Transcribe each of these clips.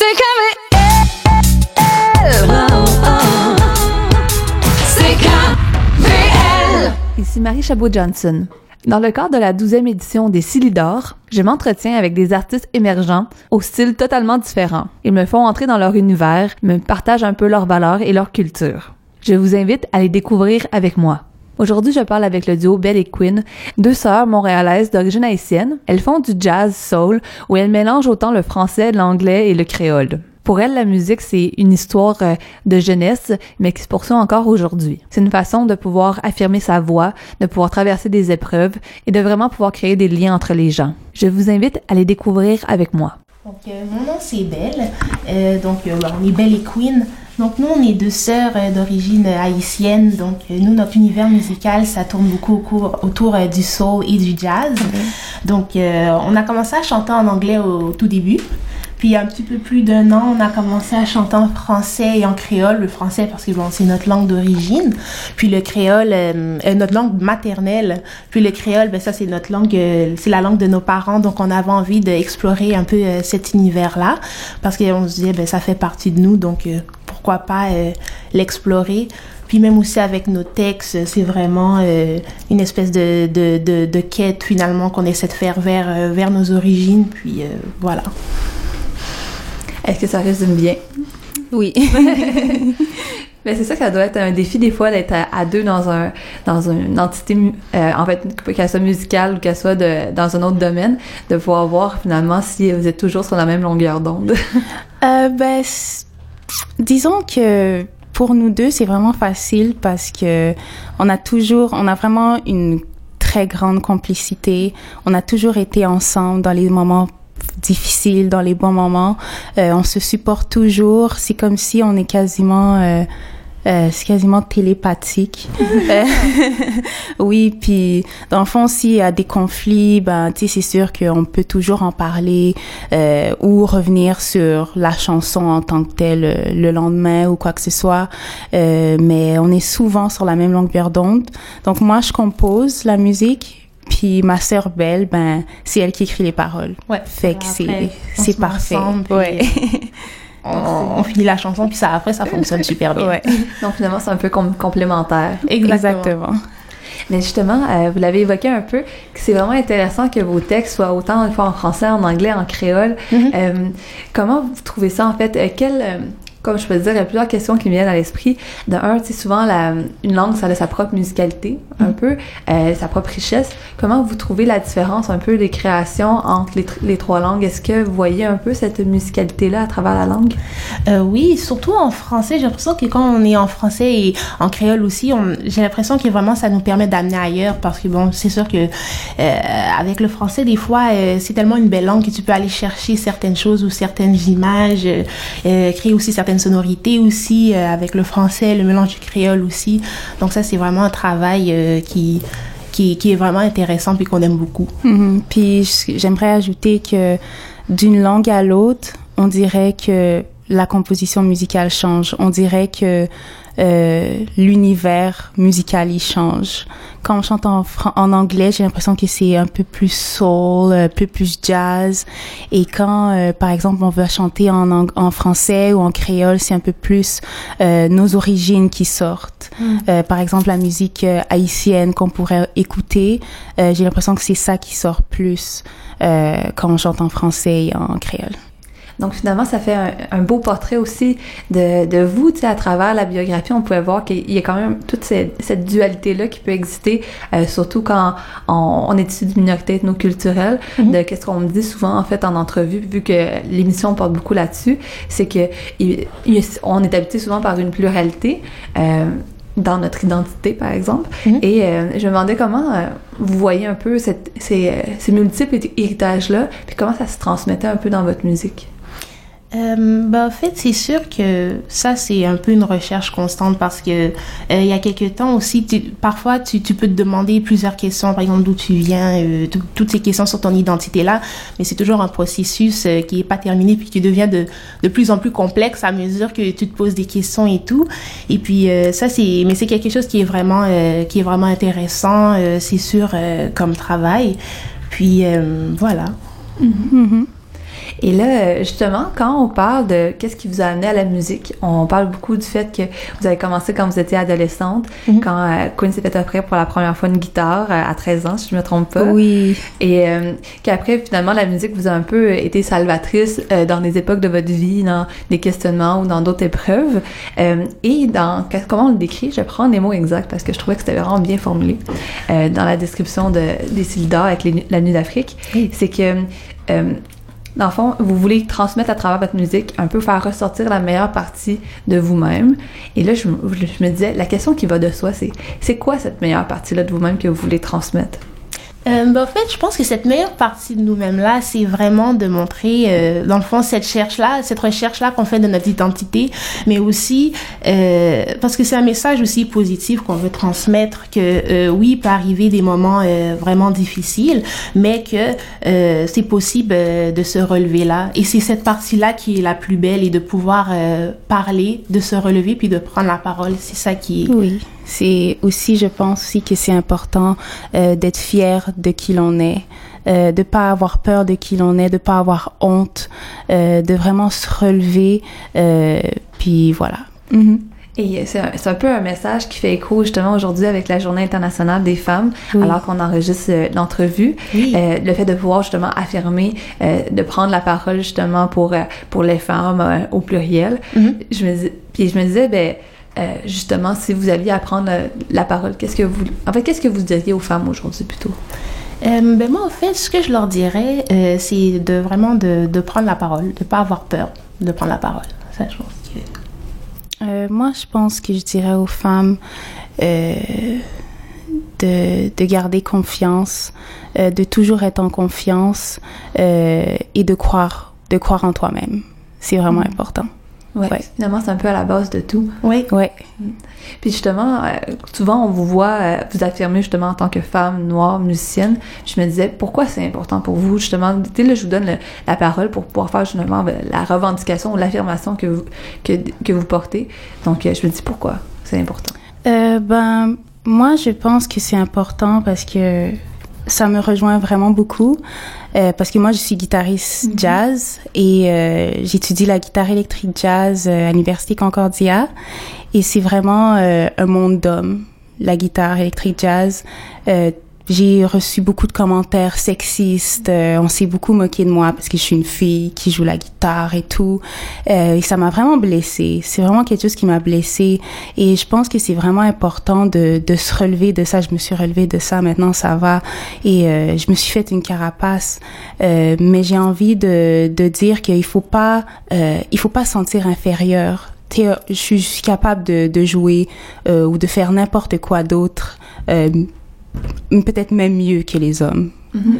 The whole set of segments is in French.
C'est comme C'est KVL. Ici Marie Chabot-Johnson. Dans le cadre de la 12e édition des Silidor, je m'entretiens avec des artistes émergents au style totalement différent. Ils me font entrer dans leur univers, me partagent un peu leurs valeurs et leur culture. Je vous invite à les découvrir avec moi. Aujourd'hui, je parle avec le duo Belle et Quinn, deux sœurs montréalaises d'origine haïtienne. Elles font du jazz soul où elles mélangent autant le français, l'anglais et le créole. Pour elles, la musique, c'est une histoire euh, de jeunesse, mais qui se poursuit encore aujourd'hui. C'est une façon de pouvoir affirmer sa voix, de pouvoir traverser des épreuves et de vraiment pouvoir créer des liens entre les gens. Je vous invite à les découvrir avec moi. Donc, euh, mon nom c'est Belle. Euh, donc, euh, on est Belle et Queen. Donc, nous, on est deux sœurs d'origine haïtienne. Donc, nous, notre univers musical, ça tourne beaucoup autour du soul et du jazz. Donc, on a commencé à chanter en anglais au tout début. Puis, un petit peu plus d'un an, on a commencé à chanter en français et en créole. Le français, parce que bon, c'est notre langue d'origine. Puis, le créole, euh, euh, notre langue maternelle. Puis, le créole, ben, ça, c'est notre langue, euh, c'est la langue de nos parents. Donc, on avait envie d'explorer un peu euh, cet univers-là. Parce qu'on se disait, ben, ça fait partie de nous. Donc, euh, pourquoi pas l'explorer. Puis même aussi avec nos textes, c'est vraiment euh, une espèce de, de, de, de quête finalement qu'on essaie de faire vers, vers nos origines. Puis euh, voilà. Est-ce que ça résume bien? Oui. Mais c'est ça que ça doit être un défi des fois d'être à, à deux dans un dans une entité euh, en fait qu'elle soit musicale ou qu'elle soit de, dans un autre domaine de pouvoir voir finalement si vous êtes toujours sur la même longueur d'onde. Euh, ben, disons que pour nous deux, c'est vraiment facile parce que on a toujours, on a vraiment une très grande complicité. On a toujours été ensemble dans les moments difficiles, dans les bons moments. Euh, on se supporte toujours. C'est comme si on est quasiment euh, euh, c'est quasiment télépathique. Euh, oui, puis dans le fond, s'il y a des conflits, ben, tu sais, c'est sûr qu'on peut toujours en parler euh, ou revenir sur la chanson en tant que telle euh, le lendemain ou quoi que ce soit. Euh, mais on est souvent sur la même longueur d'onde. Donc moi, je compose la musique. Puis ma sœur Belle, ben c'est elle qui écrit les paroles. Ouais. Fait que c'est on c'est parfait. ensemble, ouais. On, on finit la chanson, puis ça, après, ça fonctionne super bien. ouais. Donc finalement c'est un peu com- complémentaire. Exactement. Mais justement, euh, vous l'avez évoqué un peu, que c'est vraiment intéressant que vos textes soient autant des fois en français, en anglais, en créole. Mhm. Euh, comment vous trouvez ça en fait? Euh, quel, euh, comme je peux dire, il y a plusieurs questions qui me viennent à l'esprit. De un, tu sais, souvent, la, une langue, ça a sa propre musicalité, un Mhm. peu, euh, sa propre richesse. Comment vous trouvez la différence un peu des créations entre les, tr- les trois langues? Est-ce que vous voyez un peu cette musicalité-là à travers la langue? Euh, oui, surtout en français. J'ai l'impression que quand on est en français et en créole aussi, j'ai l'impression que vraiment ça nous permet d'amener ailleurs parce que bon, c'est sûr que euh, avec le français, des fois, euh, c'est tellement une belle langue que tu peux aller chercher certaines choses ou certaines images, euh, euh, créer aussi certaines sonorités aussi euh, avec le français, le mélange du créole aussi. Donc ça, c'est vraiment un travail euh, qui, qui qui est vraiment intéressant puis qu'on aime beaucoup. Mhm. Puis j'aimerais ajouter que d'une langue à l'autre, on dirait que la composition musicale change. On dirait que euh, l'univers musical il change. Quand on chante en, en anglais, j'ai l'impression que c'est un peu plus soul, un peu plus jazz. Et quand, euh, par exemple, on veut chanter en, en français ou en créole, c'est un peu plus euh, nos origines qui sortent. Euh, par exemple, la musique euh, haïtienne qu'on pourrait écouter, euh, j'ai l'impression que c'est ça qui sort plus euh, quand on chante en français et en créole. Donc finalement, ça fait un, un beau portrait aussi de, de vous, tu sais, à travers la biographie, on pouvait voir qu'il y a quand même toute cette, cette dualité-là qui peut exister, euh, surtout quand on, on est issu d'une minorité ethnoculturelle, Mhm. de qu'est-ce qu'on me dit souvent en fait en entrevue, vu que l'émission porte beaucoup là-dessus, c'est que il- il on est habitué souvent par une pluralité. Euh, dans notre identité, par exemple. Mhm. Et euh, je me demandais comment euh, vous voyez un peu cette- ces, euh, ces multiples héritages-là, puis comment ça se transmettait un peu dans votre musique? Euh, ben, en fait, c'est sûr que ça, c'est un peu une recherche constante parce que euh, il y a quelques temps aussi, tu- parfois, tu, tu peux te demander plusieurs questions, par exemple, d'où tu viens, euh, tout- toutes ces questions sur ton identité-là, mais c'est toujours un processus euh, qui est pas terminé puis qui devient de, de plus en plus complexe à mesure que tu te poses des questions et tout. Et puis, euh, ça, c'est, mais c'est quelque chose qui est vraiment, euh, qui est vraiment intéressant, c'est sûr, comme travail. Puis, voilà. Mhm. Et là, justement, quand on parle de qu'est-ce qui vous a amené à la musique, on parle beaucoup du fait que vous avez commencé quand vous étiez adolescente, Mhm. quand euh, Queen s'est fait offrir pour la première fois une guitare euh, à 13 ans, si je me trompe pas. Oui. Et euh, qu'après, finalement, la musique vous a un peu été salvatrice euh, dans des époques de votre vie, dans des questionnements ou dans d'autres épreuves. Euh, et dans, comment on le décrit, je prends les mots exacts parce que je trouvais que c'était vraiment bien formulé euh, dans la description de, des Silda avec les- la Nuit d'Afrique. C'est que, euh, dans le fond, vous voulez transmettre à travers votre musique, un peu faire ressortir la meilleure partie de vous-même. Et là, je, me- disais, la question qui va de soi, c'est c'est quoi cette meilleure partie-là de vous-même que vous voulez transmettre? Euh, ben, en fait, je pense que cette meilleure partie de nous-mêmes là, c'est vraiment de montrer, euh, dans le fond, cette recherche-là, cette recherche-là qu'on fait de notre identité, mais aussi euh, parce que c'est un message aussi positif qu'on veut transmettre que euh, oui, il peut arriver des moments euh, vraiment difficiles, mais que euh, c'est possible de se relever là. Et c'est cette partie-là qui est la plus belle et de pouvoir parler, de se relever puis de prendre la parole. C'est ça qui est Oui. C'est aussi, je pense aussi que c'est important euh, d'être fier de qui l'on est, euh, de pas avoir peur de qui l'on est, de pas avoir honte, euh, de vraiment se relever. euh, puis voilà. Mhm. Et c'est un, c'est un peu un message qui fait écho justement aujourd'hui avec la Journée internationale des femmes, Oui. alors qu'on enregistre euh, l'entrevue. Oui. Euh, le fait de pouvoir justement affirmer, euh, de prendre la parole justement pour, euh, pour les femmes euh, au pluriel. Mhm. Je me dis, puis je me disais, ben, euh, justement, si vous aviez à prendre euh, la parole, qu'est-ce que vous, en fait, qu'est-ce que vous diriez aux femmes aujourd'hui plutôt? Euh, ben moi, en fait, ce que je leur dirais, euh, c'est de vraiment de, de prendre la parole, de pas avoir peur de prendre la parole. Ça, je pense que... Moi, je pense que je dirais aux femmes de, de garder confiance, de toujours être en confiance et de croire, de croire en toi-même. C'est vraiment important. Ouais, Ouais. Finalement, c'est un peu à la base de tout. Oui. Ouais. Puis justement, euh, souvent on vous voit euh, vous affirmer justement en tant que femme noire musicienne. Je me disais pourquoi c'est important pour vous justement? Tu sais là, je vous donne le- la parole pour pouvoir faire justement euh, la revendication ou l'affirmation que vous que, que vous portez. Donc euh, je me dis pourquoi c'est important? Euh, ben, moi, je pense que c'est important parce que ça me rejoint vraiment beaucoup. Euh, parce que moi, je suis guitariste jazz et euh, j'étudie la guitare électrique jazz euh, à l'Université Concordia. Et c'est vraiment euh, un monde d'hommes, la guitare électrique jazz. J'ai reçu beaucoup de commentaires sexistes. euh, on s'est beaucoup moqué de moi parce que je suis une fille qui joue la guitare et tout. Euh, et ça m'a vraiment blessée. C'est vraiment quelque chose qui m'a blessée. Et je pense que c'est vraiment important de, de se relever de ça. Je me suis relevée de ça. Maintenant, ça va. Et euh, je me suis fait une carapace. Euh, mais j'ai envie de, de dire qu'il faut pas, euh, il faut pas se sentir inférieur. Je suis capable de, de jouer euh, ou de faire n'importe quoi d'autre. Euh, peut-être même mieux que les hommes.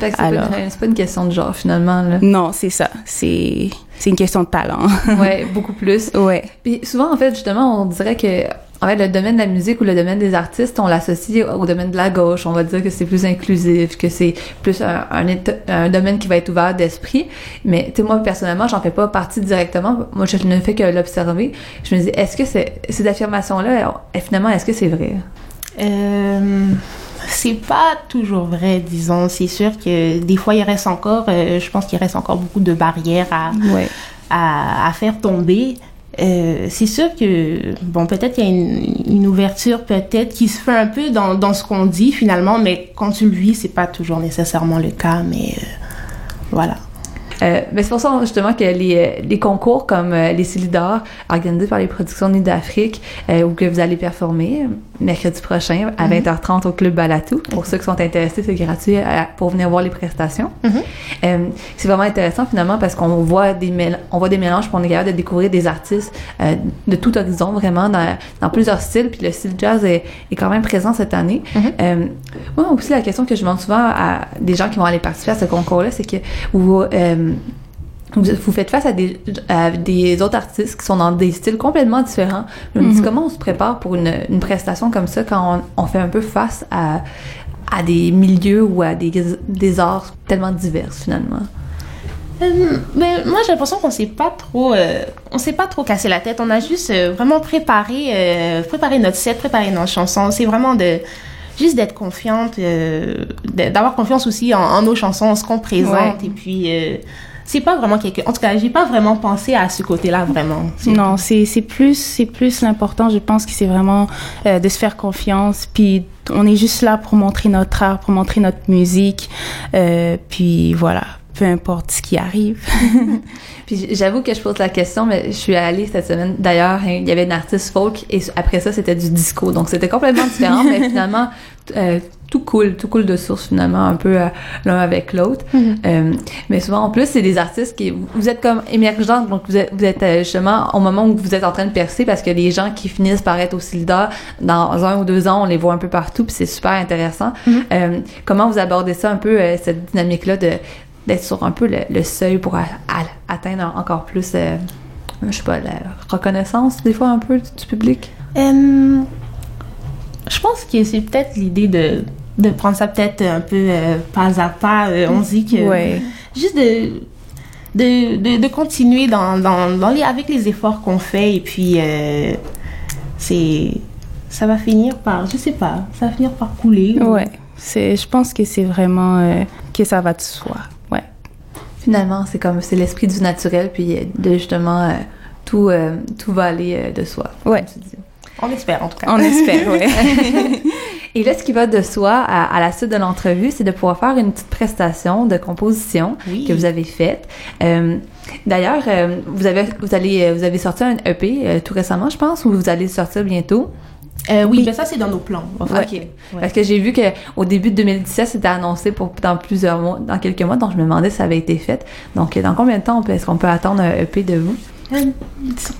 C'est pas, Alors. une- c'est pas une question de genre finalement là. Non, c'est ça. C'est c'est une question de talent. ouais, beaucoup plus. ouais. Puis souvent, en fait, justement, on dirait que en fait, le domaine de la musique ou le domaine des artistes, on l'associe au domaine de la gauche. On va dire que c'est plus inclusif, que c'est plus un, un, état- un domaine qui va être ouvert d'esprit. Mais tu sais, moi, personnellement, j'en fais pas partie directement. Moi, je ne fais que l'observer. Je me dis, est-ce que c'est, ces affirmations-là, finalement, est-ce que c'est vrai? Euh, c'est pas toujours vrai, disons. C'est sûr que des fois, il reste encore, euh, je pense qu'il reste encore beaucoup de barrières à, Ouais. à, à faire tomber. Euh, c'est sûr que, bon, peut-être qu'il y a une, une ouverture, peut-être, qui se fait un peu dans, dans ce qu'on dit finalement, mais quand tu le vis, c'est pas toujours nécessairement le cas, mais euh, voilà. Euh, mais c'est pour ça justement que les, les concours comme les Silidor organisés par les productions Nuit d'Afrique ou que vous allez performer mercredi prochain à 20h30 au Club Balatou. Pour ceux qui sont intéressés, c'est gratuit euh, pour venir voir les prestations. Mhm. Euh, c'est vraiment intéressant finalement parce qu'on voit des mél- on voit des mélanges puis on est capable de découvrir des artistes euh, de tout horizon vraiment dans, dans plusieurs styles puis le style jazz est, est quand même présent cette année. Mhm. Euh, moi aussi la question que je demande souvent à des gens qui vont aller participer à ce concours-là, c'est que vous, vous, vous faites face à des, à des autres artistes qui sont dans des styles complètement différents. Je me dis Mhm. comment on se prépare pour une, une prestation comme ça quand on, on fait un peu face à, à des milieux ou à des, des arts tellement divers finalement? Euh, ben, moi, j'ai l'impression qu'on s'est pas trop, euh, on s'est pas trop cassé la tête. On a juste euh, vraiment préparé, euh, préparé notre set, préparé nos chansons. C'est vraiment de, juste d'être confiante, d'avoir confiance aussi en, en nos chansons, ce qu'on présente, Ouais. et puis c'est pas vraiment quelque. En tout cas, j'ai pas vraiment pensé à ce côté-là vraiment. Non, c'est c'est plus c'est plus l'important. Je pense que c'est vraiment euh, de se faire confiance. Puis on est juste là pour montrer notre art, pour montrer notre musique. Euh, puis voilà, peu importe ce qui arrive. Puis j'avoue que je pose la question, mais je suis allée cette semaine. D'ailleurs, hein, il y avait une artiste folk et après ça, c'était du disco. Donc c'était complètement différent, mais finalement, euh, tout cool, tout cool de source finalement, un peu euh, l'un avec l'autre. Euh, mais souvent, en plus, c'est des artistes qui, vous êtes comme émergents, donc vous êtes, vous êtes euh, justement au moment où vous êtes en train de percer, parce que les gens qui finissent par être au Silda, dans un ou deux ans, on les voit un peu partout, puis c'est super intéressant. Euh, comment vous abordez ça un peu, cette dynamique-là de d'être sur un peu le, le seuil pour a- a- atteindre encore plus, je sais pas, la reconnaissance des fois un peu du public? Je pense que c'est peut-être l'idée de, de prendre ça peut-être un peu euh, pas à pas. Euh, on dit que Ouais. juste de, de, de, de continuer dans, dans, dans les, avec les efforts qu'on fait et puis euh, c'est ça va finir par, je sais pas, ça va finir par couler. Ouais. C'est, je pense que c'est vraiment euh, que ça va de soi. Ouais. Finalement, c'est comme, c'est l'esprit du naturel, puis de justement, euh, tout, euh, tout va aller euh, de soi. Ouais. comme tu dis. On espère en tout cas. On espère, ouais. Et là, ce qui va de soi à, à la suite de l'entrevue, c'est de pouvoir faire une petite prestation de composition Oui. que vous avez faite. Euh, D'ailleurs, euh, vous avez vous allez euh, vous avez sorti un EP euh, tout récemment, je pense, ou vous allez le sortir bientôt? Euh, oui, ben ça c'est dans nos plans. en fait. Ok. Ouais. Parce que j'ai vu que au début de 2017, c'était annoncé pour dans plusieurs mois, dans quelques mois, donc je me demandais si ça avait été fait. Donc, dans combien de temps est-ce qu'on peut attendre un EP de vous? Euh,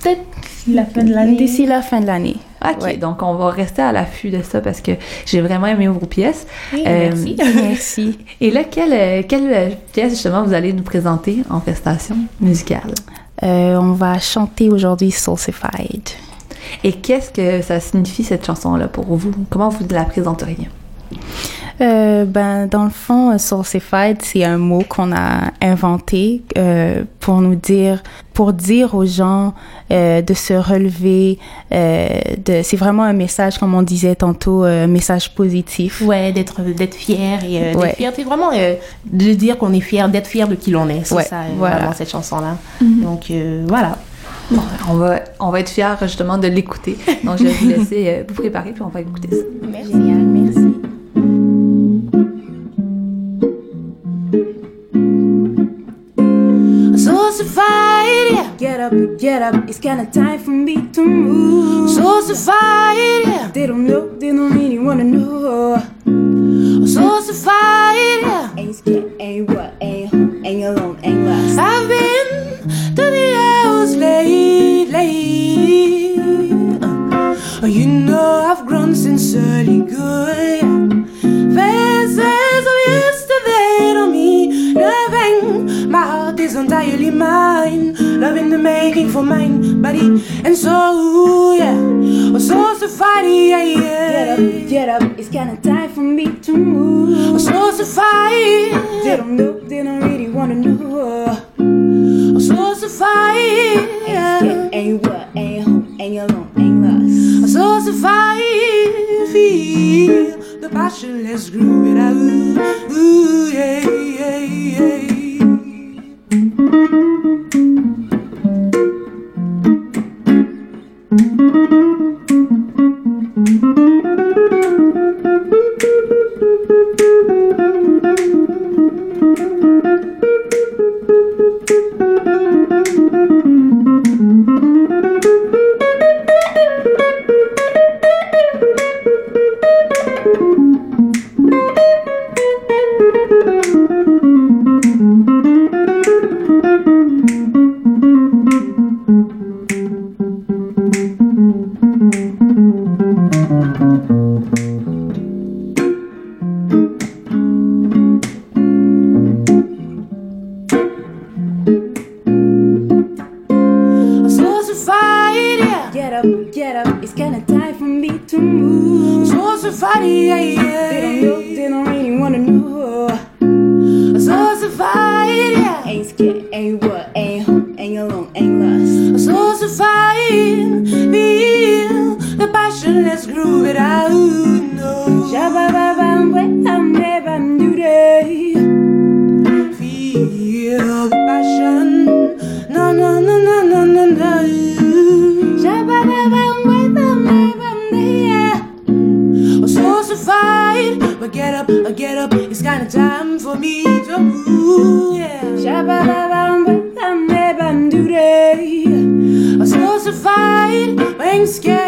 peut-être la fin de l'année. D'ici la fin de l'année. Ok, Ouais. donc on va rester à l'affût de ça parce que j'ai vraiment aimé vos pièces. Oui, Euh, merci. Merci. Et là, quelle, euh, quelle euh, pièce justement vous allez nous présenter en prestation musicale? Euh, on va chanter aujourd'hui Soulcified. Et qu'est-ce que ça signifie cette chanson-là pour vous? Comment vous la présenteriez? Euh, ben, dans le fond, euh, Soulcified, c'est un mot qu'on a inventé euh, pour nous dire, pour dire aux gens euh, de se relever. Euh, de, c'est vraiment un message, comme on disait tantôt, euh, un message positif. Ouais, d'être d'être fier et euh, Ouais. d'être fier. C'est vraiment euh, de dire qu'on est fier, d'être fier de qui l'on est. C'est Ouais, ça, euh, voilà. vraiment cette chanson-là. Donc euh, voilà. Bon, on va, on va être fiers justement de l'écouter. Donc, je vais vous laisser euh, vous préparer puis on va écouter ça. Merci. Up, get up, it's kinda time for me to move. Soulcified, yeah. They don't know, they don't really wanna know. Soulcified, yeah. Ain't scared, ain't what, ain't home, ain't alone, ain't lost. I've been to the house lately. Uh, you know I've grown sincerely good. Mine. Loving the making for mind, body and soul. Yeah, oh, so safari, yeah, Get up, get up, it's kinda time for me to move. Oh, so safari, They don't know, they don't really wanna know. oh, so safari, Ain't yeah. scared, ain't what, ain't home, ain't alone, ain't lost. So survive, feel the passion, let's groove it out. Up, get up, it's kinda time for me to move. So survive, yeah, They don't know, they don't really wanna know. So survive, yeah. Ain't scared, ain't what, ain't home, ain't alone, ain't lost. So survive, feel the passion, let's groove it out. I get up, it's kinda time for me to move. Yeah. I'm to fight, but ain't scared